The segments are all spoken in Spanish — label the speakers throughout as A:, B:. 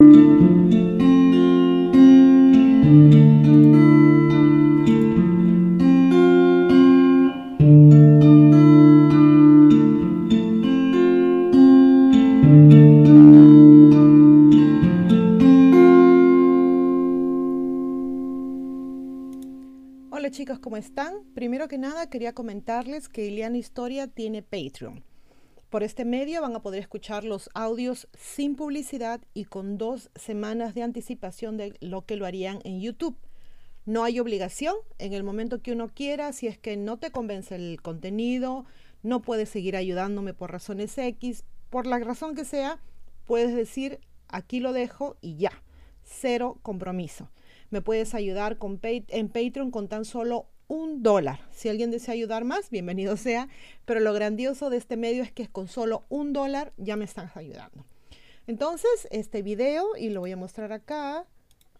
A: Hola chicos, ¿cómo están? Primero que nada quería comentarles que Iliana Historia tiene Patreon. Por este medio van a poder escuchar los audios sin publicidad y con dos semanas de anticipación de lo que lo harían en YouTube. No hay obligación en el momento que uno quiera, si es que no te convence el contenido, no puedes seguir ayudándome por razones X, por la razón que sea, puedes decir aquí lo dejo y ya, cero compromiso. Me puedes ayudar en Patreon con tan solo un dólar. Si alguien desea ayudar más, bienvenido sea. Pero lo grandioso de este medio es que con solo un dólar ya me estás ayudando. Entonces, este video, y lo voy a mostrar acá,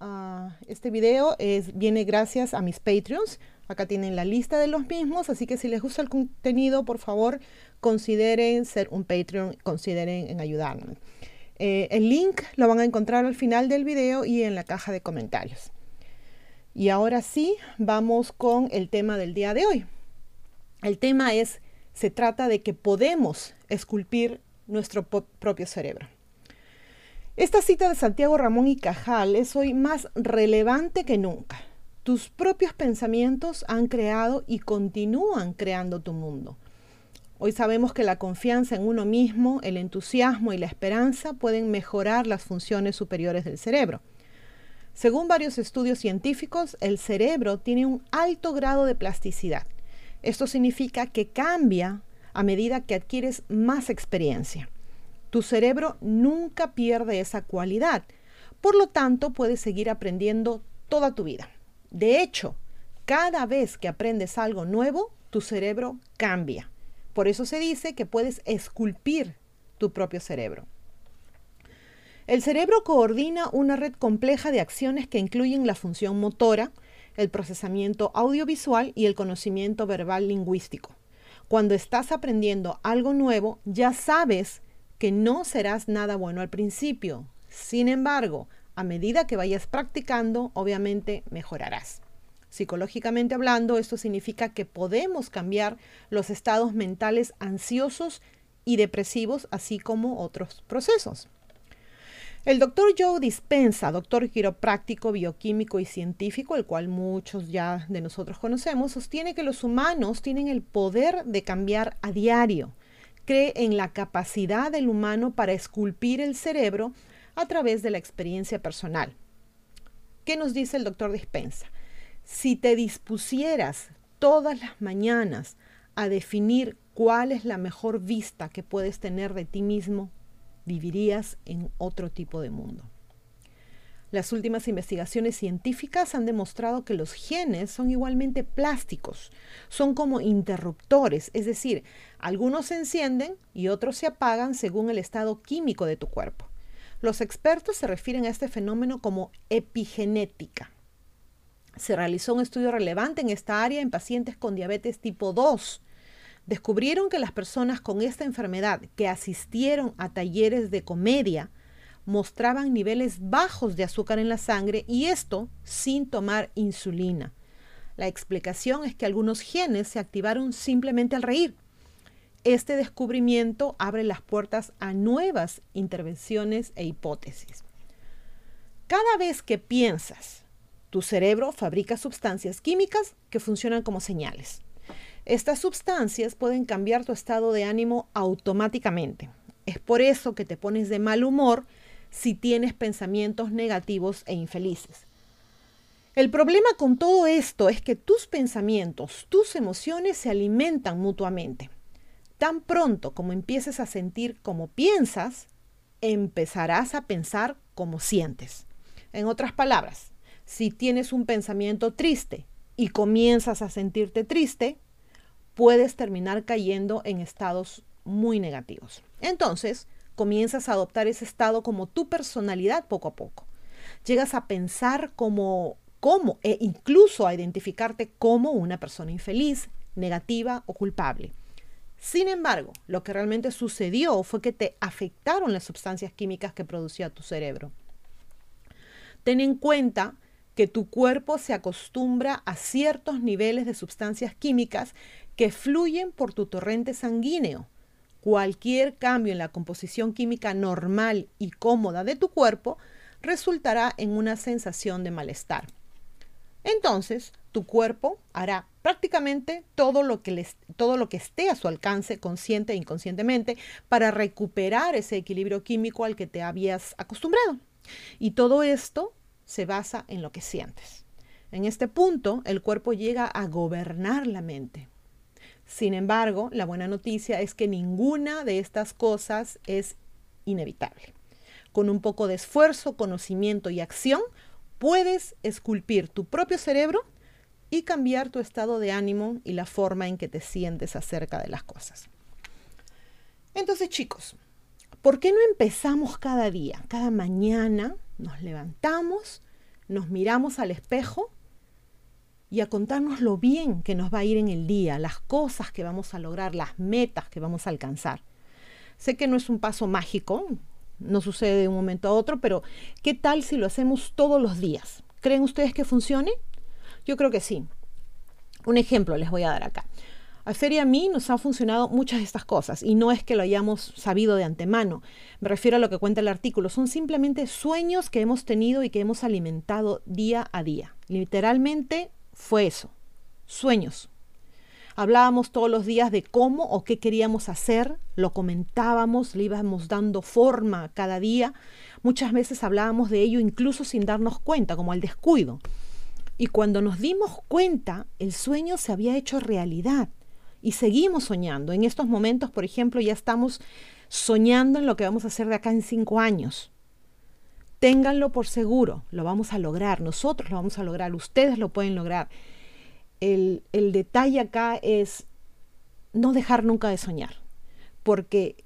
A: uh, este video es, viene gracias a mis Patreons. Acá tienen la lista de los mismos, así que si les gusta el contenido, por favor, consideren ser un Patreon, consideren en ayudarme. Eh, el link lo van a encontrar al final del video y en la caja de comentarios. Y ahora sí, vamos con el tema del día de hoy. El tema es, se trata de que podemos esculpir nuestro propio cerebro. Esta cita de Santiago Ramón y Cajal es hoy más relevante que nunca. Tus propios pensamientos han creado y continúan creando tu mundo. Hoy sabemos que la confianza en uno mismo, el entusiasmo y la esperanza pueden mejorar las funciones superiores del cerebro. Según varios estudios científicos, el cerebro tiene un alto grado de plasticidad. Esto significa que cambia a medida que adquieres más experiencia. Tu cerebro nunca pierde esa cualidad. Por lo tanto, puedes seguir aprendiendo toda tu vida. De hecho, cada vez que aprendes algo nuevo, tu cerebro cambia. Por eso se dice que puedes esculpir tu propio cerebro. El cerebro coordina una red compleja de acciones que incluyen la función motora, el procesamiento audiovisual y el conocimiento verbal lingüístico. Cuando estás aprendiendo algo nuevo, ya sabes que no serás nada bueno al principio. Sin embargo, a medida que vayas practicando, obviamente mejorarás. Psicológicamente hablando, esto significa que podemos cambiar los estados mentales ansiosos y depresivos, así como otros procesos. El doctor Joe Dispensa, doctor quiropráctico, bioquímico y científico, el cual muchos ya de nosotros conocemos, sostiene que los humanos tienen el poder de cambiar a diario. Cree en la capacidad del humano para esculpir el cerebro a través de la experiencia personal. ¿Qué nos dice el doctor Dispensa? Si te dispusieras todas las mañanas a definir cuál es la mejor vista que puedes tener de ti mismo vivirías en otro tipo de mundo. Las últimas investigaciones científicas han demostrado que los genes son igualmente plásticos, son como interruptores, es decir, algunos se encienden y otros se apagan según el estado químico de tu cuerpo. Los expertos se refieren a este fenómeno como epigenética. Se realizó un estudio relevante en esta área en pacientes con diabetes tipo 2 descubrieron que las personas con esta enfermedad que asistieron a talleres de comedia mostraban niveles bajos de azúcar en la sangre y esto sin tomar insulina. La explicación es que algunos genes se activaron simplemente al reír. Este descubrimiento abre las puertas a nuevas intervenciones e hipótesis. Cada vez que piensas, tu cerebro fabrica sustancias químicas que funcionan como señales. Estas sustancias pueden cambiar tu estado de ánimo automáticamente. Es por eso que te pones de mal humor si tienes pensamientos negativos e infelices. El problema con todo esto es que tus pensamientos, tus emociones se alimentan mutuamente. Tan pronto como empieces a sentir como piensas, empezarás a pensar como sientes. En otras palabras, si tienes un pensamiento triste y comienzas a sentirte triste, puedes terminar cayendo en estados muy negativos. Entonces, comienzas a adoptar ese estado como tu personalidad poco a poco. Llegas a pensar como, como e incluso a identificarte como una persona infeliz, negativa o culpable. Sin embargo, lo que realmente sucedió fue que te afectaron las sustancias químicas que producía tu cerebro. Ten en cuenta que tu cuerpo se acostumbra a ciertos niveles de sustancias químicas que fluyen por tu torrente sanguíneo. Cualquier cambio en la composición química normal y cómoda de tu cuerpo resultará en una sensación de malestar. Entonces, tu cuerpo hará prácticamente todo lo, que todo lo que esté a su alcance, consciente e inconscientemente, para recuperar ese equilibrio químico al que te habías acostumbrado. Y todo esto se basa en lo que sientes. En este punto, el cuerpo llega a gobernar la mente. Sin embargo, la buena noticia es que ninguna de estas cosas es inevitable. Con un poco de esfuerzo, conocimiento y acción, puedes esculpir tu propio cerebro y cambiar tu estado de ánimo y la forma en que te sientes acerca de las cosas. Entonces, chicos, ¿por qué no empezamos cada día, cada mañana, nos levantamos, nos miramos al espejo y a contarnos lo bien que nos va a ir en el día, las cosas que vamos a lograr, las metas que vamos a alcanzar. Sé que no es un paso mágico, no sucede de un momento a otro, pero ¿qué tal si lo hacemos todos los días? ¿Creen ustedes que funcione? Yo creo que sí. Un ejemplo les voy a dar acá. A Fer a mí nos han funcionado muchas de estas cosas y no es que lo hayamos sabido de antemano. Me refiero a lo que cuenta el artículo. Son simplemente sueños que hemos tenido y que hemos alimentado día a día. Literalmente fue eso. Sueños. Hablábamos todos los días de cómo o qué queríamos hacer, lo comentábamos, le íbamos dando forma cada día. Muchas veces hablábamos de ello incluso sin darnos cuenta, como al descuido. Y cuando nos dimos cuenta, el sueño se había hecho realidad y seguimos soñando. En estos momentos, por ejemplo, ya estamos soñando en lo que vamos a hacer de acá en cinco años. Ténganlo por seguro, lo vamos a lograr, nosotros lo vamos a lograr, ustedes lo pueden lograr. El, el detalle acá es no dejar nunca de soñar, porque,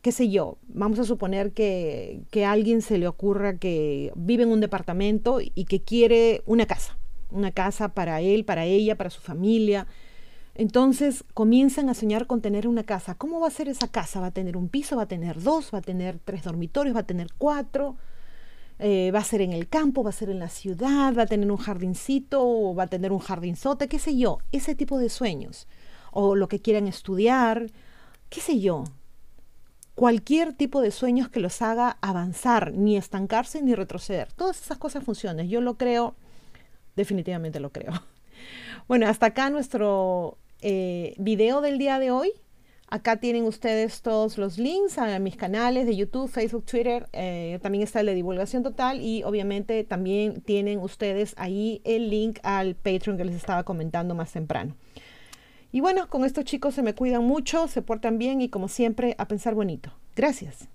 A: qué sé yo, vamos a suponer que, que a alguien se le ocurra que vive en un departamento y que quiere una casa, una casa para él, para ella, para su familia, entonces comienzan a soñar con tener una casa. ¿Cómo va a ser esa casa? ¿Va a tener un piso? ¿Va a tener dos? ¿Va a tener tres dormitorios? ¿Va a tener cuatro? Eh, ¿Va a ser en el campo? ¿Va a ser en la ciudad? ¿Va a tener un jardincito? ¿O va a tener un jardinzote? ¿Qué sé yo? Ese tipo de sueños. O lo que quieran estudiar. ¿Qué sé yo? Cualquier tipo de sueños que los haga avanzar, ni estancarse ni retroceder. Todas esas cosas funcionan. Yo lo creo, definitivamente lo creo. Bueno, hasta acá nuestro eh, video del día de hoy. Acá tienen ustedes todos los links a mis canales de YouTube, Facebook, Twitter. Eh, también está el de divulgación total y obviamente también tienen ustedes ahí el link al Patreon que les estaba comentando más temprano. Y bueno, con estos chicos se me cuidan mucho, se portan bien y como siempre a pensar bonito. Gracias.